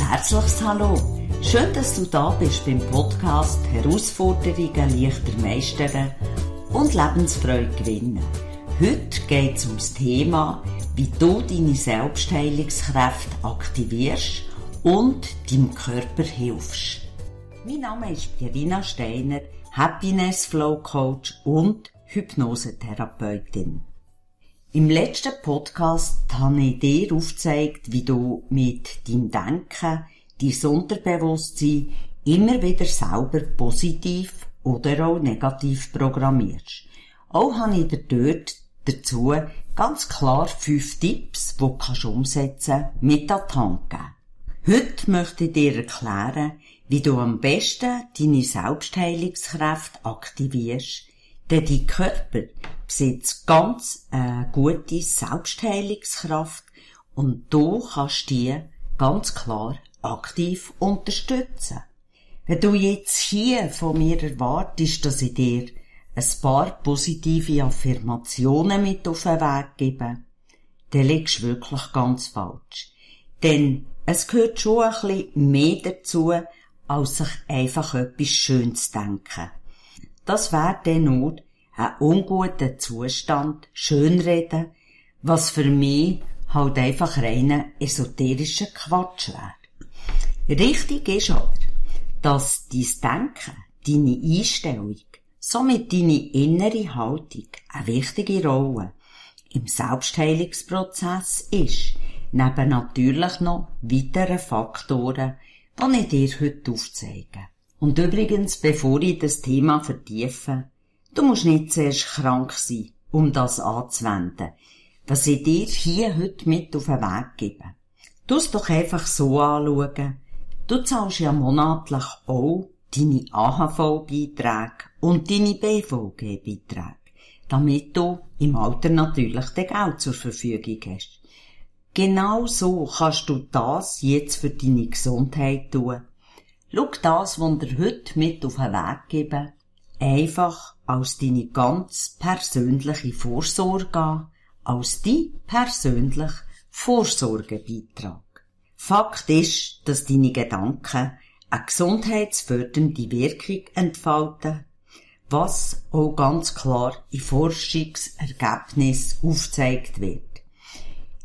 Ein herzliches Hallo. Schön, dass du da bist beim Podcast Herausforderungen leichter meistern und Lebensfreude gewinnen. Heute geht es um das Thema, wie du deine Selbstheilungskräfte aktivierst und deinem Körper hilfst. Mein Name ist Pierina Steiner, Happiness Flow Coach und Hypnosetherapeutin. Im letzten Podcast habe ich dir aufgezeigt, wie du mit deinem Denken, dein Unterbewusstsein immer wieder selber positiv oder auch negativ programmierst. Auch habe ich dir dort dazu ganz klar fünf Tipps, die du kannst umsetzen mit an die Hand geben. Heute möchte ich dir erklären, wie du am besten deine Selbstheilungskräfte aktivierst, denn dein Körper besitzt ganz äh, gute Selbstheilungskraft und du kannst die ganz klar aktiv unterstützen. Wenn du jetzt hier von mir erwartest, dass ich dir ein paar positive Affirmationen mit auf den Weg gebe, dann liegst du wirklich ganz falsch. Denn es gehört schon ein bisschen mehr dazu, als sich einfach etwas Schönes denken. Das wäre dann nur einen unguten Zustand schönreden, was für mich halt einfach reiner esoterischer Quatsch wäre. Richtig ist aber, dass dein Denken, deine Einstellung, somit deine innere Haltung eine wichtige Rolle im Selbstheilungsprozess ist, neben natürlich noch weiteren Faktoren, die ich dir heute aufzeige. Und übrigens, bevor ich das Thema vertiefe, Du musst nicht zuerst krank sein, um das anzuwenden, was ich dir hier heute mit auf den Weg gebe. Du es doch einfach so anschauen. Du zahlst ja monatlich auch deine AHV-Beiträge und deine BVG-Beiträge, damit du im Alter natürlich den Geld zur Verfügung hast. Genau so kannst du das jetzt für deine Gesundheit tun. Schau das, was dir heute mit auf den Weg gebe, einfach als deine ganz persönliche Vorsorge an, als dein persönlich Vorsorgebeitrag. Fakt ist, dass deine Gedanken eine gesundheitsfördernde Wirkung entfalten, was auch ganz klar in Forschungsergebnissen aufgezeigt wird.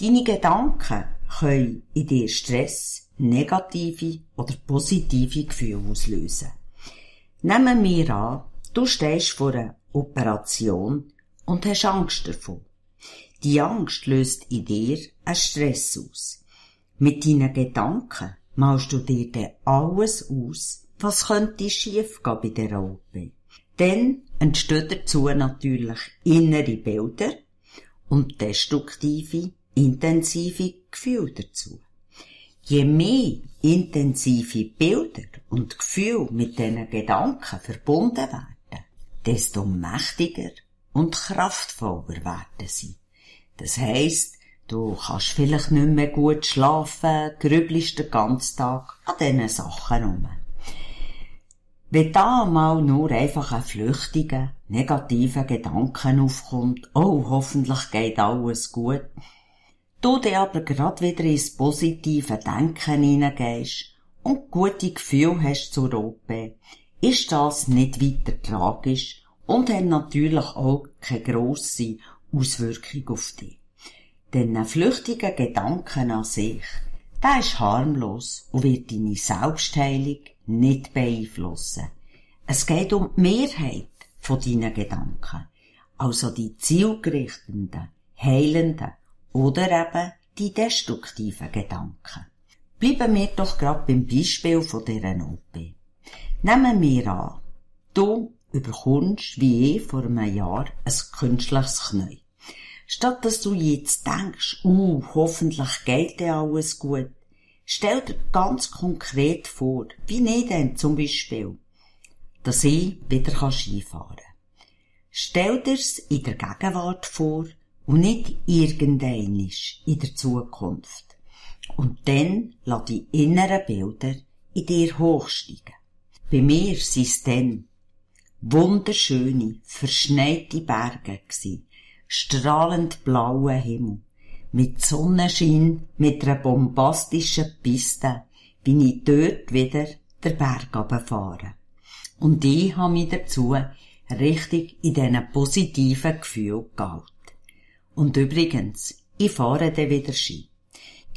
Deine Gedanken können in dir Stress, negative oder positive Gefühle auslösen. Nehmen wir an, Du stehst vor einer Operation und hast Angst davon. Die Angst löst in dir einen Stress aus. Mit deinen Gedanken malst du dir dann alles aus, was könnte schief gehen bei der OP. Dann entstehen dazu natürlich innere Bilder und destruktive, intensive Gefühle dazu. Je mehr intensive Bilder und Gefühle mit diesen Gedanken verbunden werden, desto mächtiger und kraftvoller werden sie. Das heisst, du kannst vielleicht nicht mehr gut schlafen, grübelst den ganzen Tag an diesen Sachen rum. Wenn da mal nur einfach ein flüchtiger, negativer Gedanken aufkommt, oh, hoffentlich geht alles gut, du dir aber grad wieder ins positive Denken hineingehst und gute Gefühle hast zur OP, ist das nicht weiter tragisch und hat natürlich auch keine grosse Auswirkung auf dich. Denn ein flüchtiger Gedanken an sich, der ist harmlos und wird deine Selbstheilung nicht beeinflussen. Es geht um die Mehrheit von deinen Gedanken, also die zielgerichteten, heilenden oder eben die destruktiven Gedanken. Bleiben wir doch gerade beim Beispiel von dieser OP. Nehmen wir an, du überkommst, wie eh vor einem Jahr, ein künstliches Knie. Statt dass du jetzt denkst, uh, hoffentlich geht dir alles gut, stell dir ganz konkret vor, wie nicht denn zum Beispiel, dass ich wieder Skifahren kann. Stell dir's in der Gegenwart vor und nicht irgendeinisch in der Zukunft. Und dann lass die inneren Bilder in dir hochsteigen. Bei mir sind dann wunderschöne, verschneite Berge gsi, strahlend blauer Himmel, mit Sonnenschein, mit einer bombastischen Piste, bin ich dort wieder der Berg runterfahren. Und ich habe mich dazu richtig in diesen positiven Gefühlen gehalten. Und übrigens, ich fahre dann wieder Ski.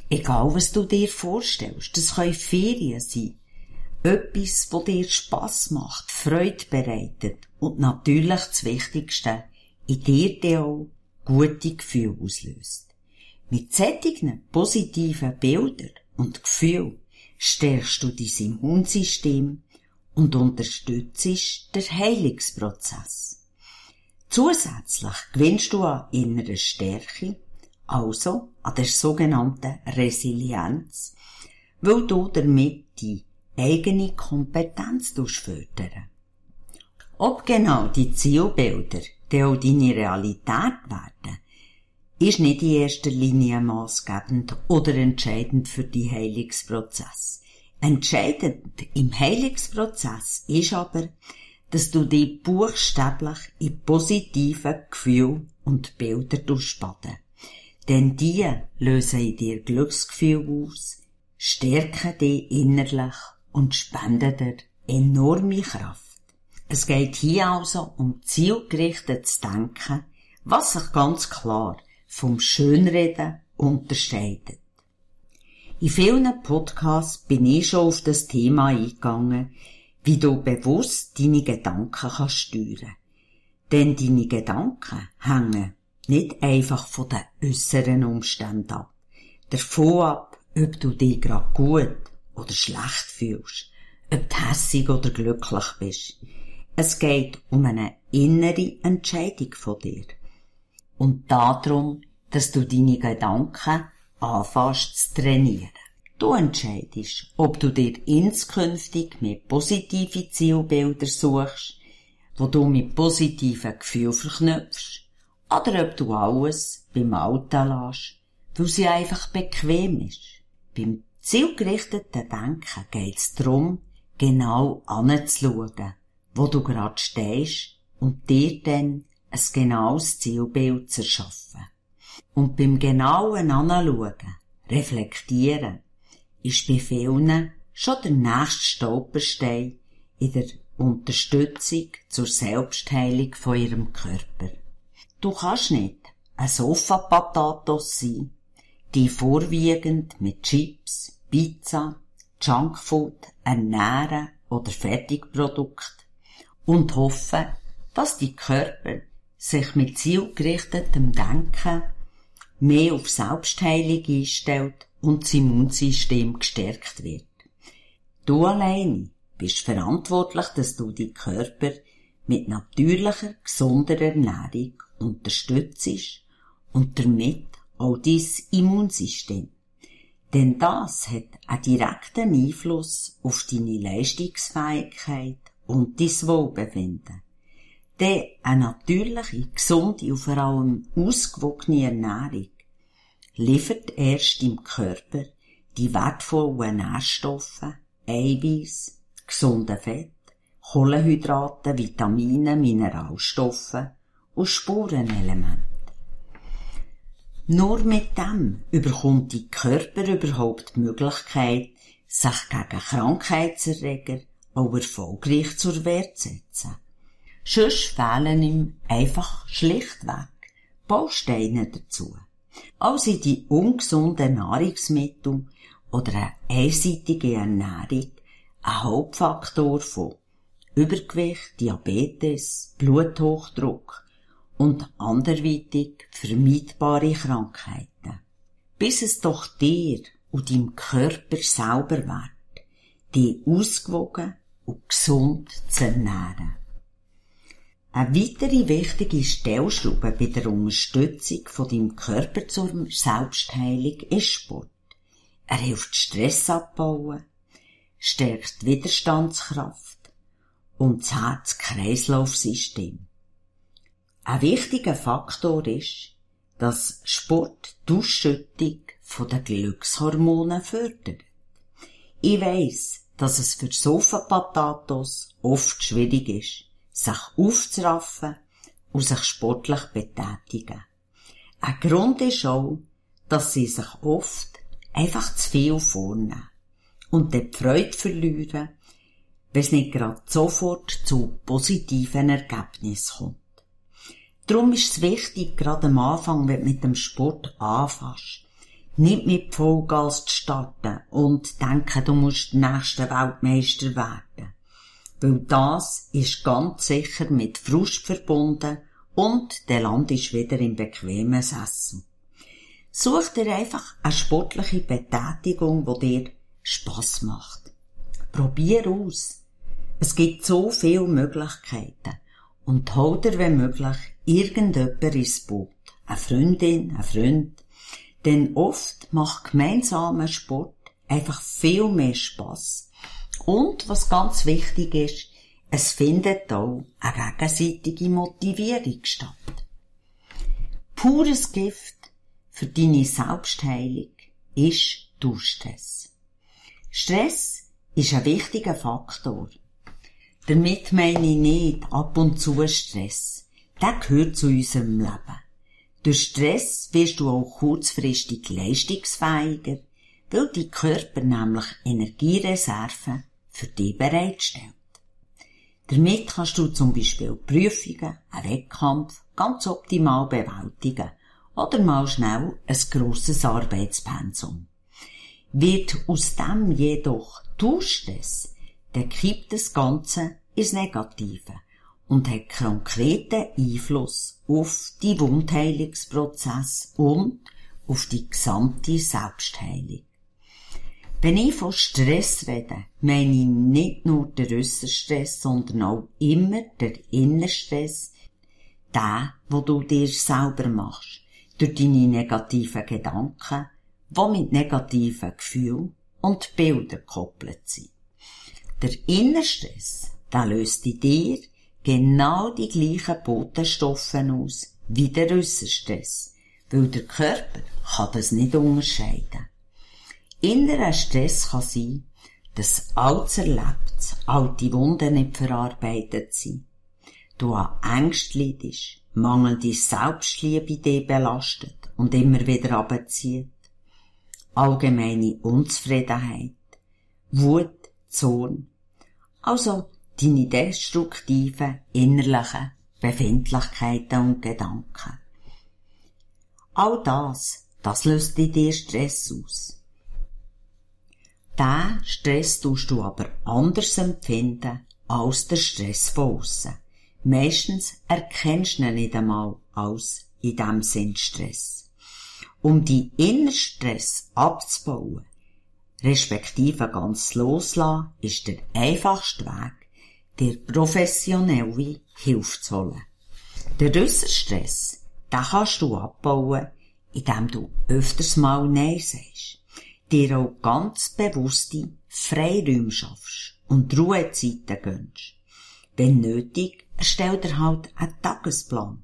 Egal, was du dir vorstellst, das können Ferien sein. Etwas, wo dir Spass macht, Freude bereitet und natürlich das Wichtigste, in dir dir auch gute Gefühle auslöst. Mit sättigen positiven Bildern und Gefühlen stärkst du dein Immunsystem und unterstützt den Heilungsprozess. Zusätzlich gewinnst du an innerer Stärke, also an der sogenannten Resilienz, weil du damit die eigene Kompetenz fördern. Ob genau die Zielbilder die auch deine Realität werden, ist nicht in erster Linie maßgebend oder entscheidend für die Heilungsprozess. Entscheidend im Heilungsprozess ist aber, dass du dich buchstäblich in positive Gefühle und Bilder durchspaden. Denn die lösen in dir Glücksgefühl aus, stärken dich innerlich und spenden dir enorme Kraft. Es geht hier also um zielgerichtetes Denken, was sich ganz klar vom Schönreden unterscheidet. In vielen Podcasts bin ich schon auf das Thema eingegangen, wie du bewusst deine Gedanken kannst steuern. Denn deine Gedanken hängen nicht einfach von den äußeren Umständen ab. Davon ab, ob du dich gerade gut oder schlecht fühlst, ob du hässig oder glücklich bist. Es geht um eine innere Entscheidung von dir. Und darum, dass du deine Gedanken anfängst zu trainieren. Du entscheidest, ob du dir inskünftig mit positive Zielbilder suchst, wo du mit positiven Gefühlen verknüpfst, oder ob du alles beim Alten lässt, weil sie einfach bequem ist. Beim zielgerichteten Denken geht es darum, genau anzuschauen, wo du grad stehst und dir dann ein genaues Zielbild zu erschaffen. Und beim genauen Anschauen, reflektieren, ist bei vielen schon der nächste Stolperstein in der Unterstützung zur Selbstheilung von ihrem Körper. Du kannst nicht ein Sofa-Patatos sein, die vorwiegend mit Chips, Pizza, Junkfood ernähren oder Fertigprodukte und hoffen, dass die Körper sich mit zielgerichtetem Denken mehr auf Selbstheilung einstellt und das Immunsystem gestärkt wird. Du alleine bist verantwortlich, dass du die Körper mit natürlicher, gesunder Ernährung unterstützt und damit auch dein Immunsystem. Denn das hat einen direkten Einfluss auf deine Leistungsfähigkeit und dein Wohlbefinden. Denn eine natürliche, gesunde und vor allem ausgewogene Ernährung liefert erst im Körper die wertvollen Nährstoffe, Eiweiß, gesunde Fett, Kohlenhydrate, Vitamine, Mineralstoffe und Spurenelemente. Nur mit dem überkommt die Körper überhaupt die Möglichkeit, sich gegen Krankheitserreger auch erfolgreich zur Wehr zu setzen. Sonst fehlen ihm einfach schlichtweg Bausteine dazu. Also die ungesunden Nahrungsmittel oder eine einseitige Ernährung ein Hauptfaktor von Übergewicht, Diabetes, Bluthochdruck und anderweitig vermeidbare Krankheiten. Bis es doch dir und deinem Körper selber wird, die ausgewogen und gesund zu ernähren. Eine weitere wichtige Stellschraube bei der Unterstützung von deinem Körper zur Selbstheilung ist Sport. Er hilft Stress abbauen, stärkt Widerstandskraft und das Herz-Kreislauf-System. Ein wichtiger Faktor ist, dass Sport die Ausschüttung von den Glückshormonen fördert. Ich weiss, dass es für Sofa-Patatos oft schwierig ist, sich aufzuraffen und sich sportlich betätigen. Ein Grund ist auch, dass sie sich oft einfach zu viel vornehmen und die Freude verlieren, wenn es nicht gerade sofort zu positiven Ergebnissen kommt. Darum ist es wichtig, gerade am Anfang, wenn du mit dem Sport anfängst, nicht mit Vollgas zu starten und denken, du musst der nächste Weltmeister werden. Weil das ist ganz sicher mit Frust verbunden und der Land ist wieder im bequemen Sessel. Such dir einfach eine sportliche Betätigung, die dir Spass macht. Probier aus. Es gibt so viele Möglichkeiten. Und hol dir, wenn möglich, irgendjemand ins Boot. Eine Freundin, ein Freund. Denn oft macht gemeinsamer Sport einfach viel mehr Spass. Und was ganz wichtig ist, es findet auch eine gegenseitige Motivierung statt. Pures Gift für deine Selbstheilung ist Durchstress. Stress ist ein wichtiger Faktor. Damit meine ich nicht ab und zu Stress. Der gehört zu unserem Leben. Durch Stress wirst du auch kurzfristig leistungsfähiger, weil dein Körper nämlich Energiereserven für dich bereitstellt. Damit kannst du zum Beispiel Prüfungen, einen Wettkampf ganz optimal bewältigen oder mal schnell ein grosses Arbeitspensum. Wird aus dem jedoch Durchstress, dann kippt das Ganze ins Negative und hat konkreten Einfluss auf die Wundheilungsprozess und auf die gesamte Selbstheilung. Wenn ich von Stress rede, meine ich nicht nur den äußeren Stress, sondern auch immer den inneren Stress, den, wo du dir selber machst, durch deine negativen Gedanken, die mit negativen Gefühlen und Bildern gekoppelt sind. Der innere Stress, der löst in dir genau die gleichen Botenstoffe aus wie der äußere Stress, weil der Körper kann das nicht unterscheiden. Innerer Stress kann sein, dass altes Erlebtes, alte Wunden nicht verarbeitet sind, du an Ängst leidest, mangelnde Selbstliebe dich belastet und immer wieder abzieht, allgemeine Unzufriedenheit, Wut, Zorn, also deine destruktiven innerlichen Befindlichkeiten und Gedanken. All das, das löst in dir Stress aus. Den Stress tust du aber anders empfinden als der Stress von aussen. Meistens erkennst du ihn nicht einmal als in dem Sinn Stress. Um die Innerstress abzubauen, respektive ganz loslassen, ist der einfachste Weg, dir professionelle Hilfe zu holen. Der Stress, den kannst du abbauen, indem du öfters mal Nein sagst dir auch ganz bewusste Freiräume schaffst und Ruhezeiten gönnst. Wenn nötig, erstell dir halt einen Tagesplan,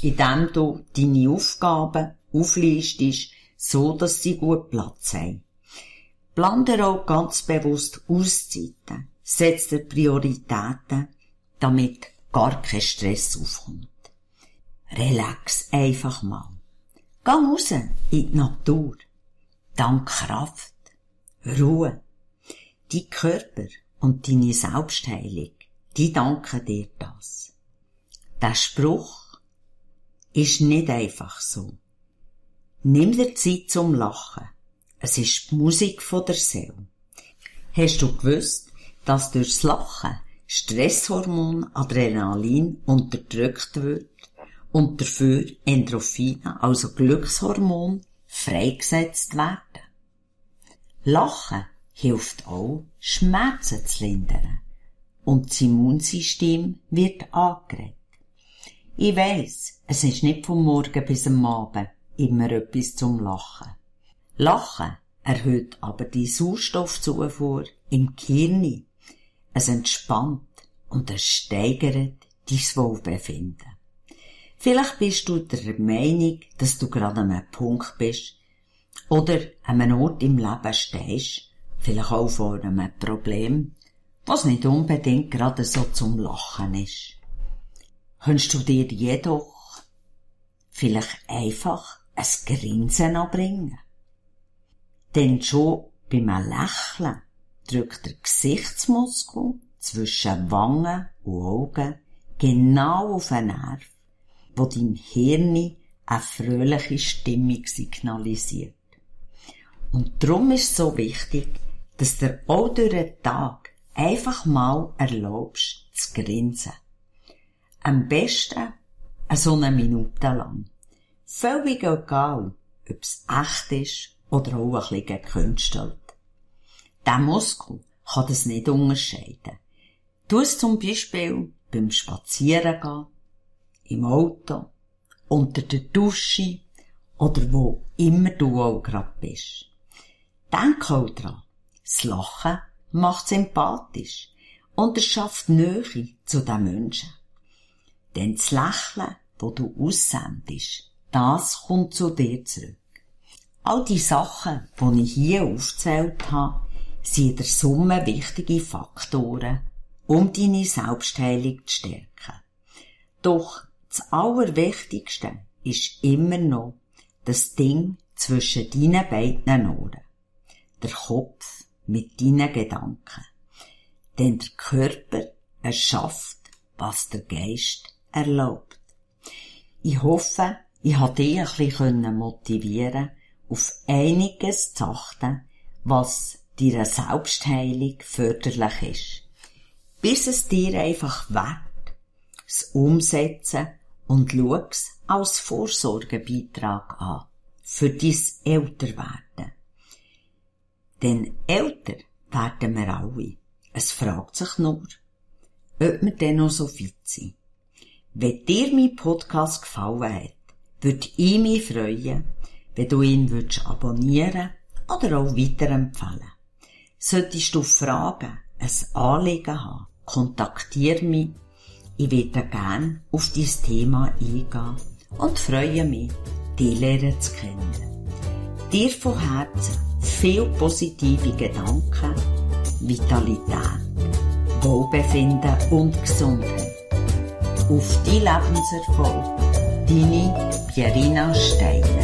in dem du deine Aufgaben auflistest, so dass sie gut Platz haben. Plan dir auch ganz bewusst Auszeiten, setz dir Prioritäten, damit gar kein Stress aufkommt. Relax einfach mal. Geh raus in die Natur dank Kraft, Ruhe. Die Körper und deine Selbstheilung, die danken dir das. Der Spruch ist nicht einfach so. Nimm dir Zeit zum Lachen. Es ist die Musik von der Seele. Hast du gewusst, dass durchs Lachen Stresshormon Adrenalin unterdrückt wird und dafür Endorphine, also Glückshormon, freigesetzt werden. Lachen hilft auch, Schmerzen zu lindern. Und das Immunsystem wird angeregt. Ich weiss, es ist nicht vom Morgen bis am Abend immer etwas zum Lachen. Lachen erhöht aber die Sauerstoffzufuhr im Gehirn. Es entspannt und es steigert dein Wohlbefinden. Vielleicht bist du der Meinung, dass du gerade an einem Punkt bist oder an einem Ort im Leben stehst, vielleicht auch vor einem Problem, was nicht unbedingt gerade so zum Lachen ist. Könntest du dir jedoch vielleicht einfach ein Grinsen anbringen? Denn schon Beim Lächeln drückt der Gesichtsmuskel zwischen Wangen und Augen genau auf einen Nerv, wo dein Hirn eine fröhliche Stimmung signalisiert. Und darum ist es so wichtig, dass du auch durch den Tag einfach mal erlaubst zu grinsen. Am besten so eine Minute lang. Völlig egal, ob es echt ist oder auch ein bisschen gekünstelt. Der Muskel kann das nicht unterscheiden. Du es zum Beispiel beim Spazierengehen, im Auto, unter der Dusche oder wo immer du auch gerade bist. Denk auch dran, das Lachen macht sympathisch und es schafft Nähe zu den Menschen. Denn das Lächeln, das du aussendest, das kommt zu dir zurück. All die Sachen, die ich hier aufgezählt habe, sind der Summe wichtige Faktoren, um deine Selbstheilung zu stärken. Doch das Allerwichtigste ist immer noch das Ding zwischen deinen beiden Ohren. Der Kopf mit deinen Gedanken. Denn der Körper erschafft, was der Geist erlaubt. Ich hoffe, ich habe dich ein bisschen motivieren auf einiges zu achten, was deiner Selbstheilung förderlich ist. Bis es dir einfach wert, das Umsetzen und schau's als Vorsorgebeitrag an. Für dein Älterwerden. Denn älter werden wir alle. Es fragt sich nur, ob wir denn noch so fit sind. Wenn dir mein Podcast gefallen hat, würde ich mich freuen, wenn du ihn würdest abonnieren oder auch weiterempfehlen. Solltest du Fragen, ein Anliegen haben, kontaktiere mich. Ich werde gerne auf dieses Thema eingehen und freue mich, dich lernen zu kennen. Dir von Herzen viel positive Gedanken, Vitalität, Wohlbefinden und Gesundheit. Auf die Lebenserfolg, deine Pierina Steiner.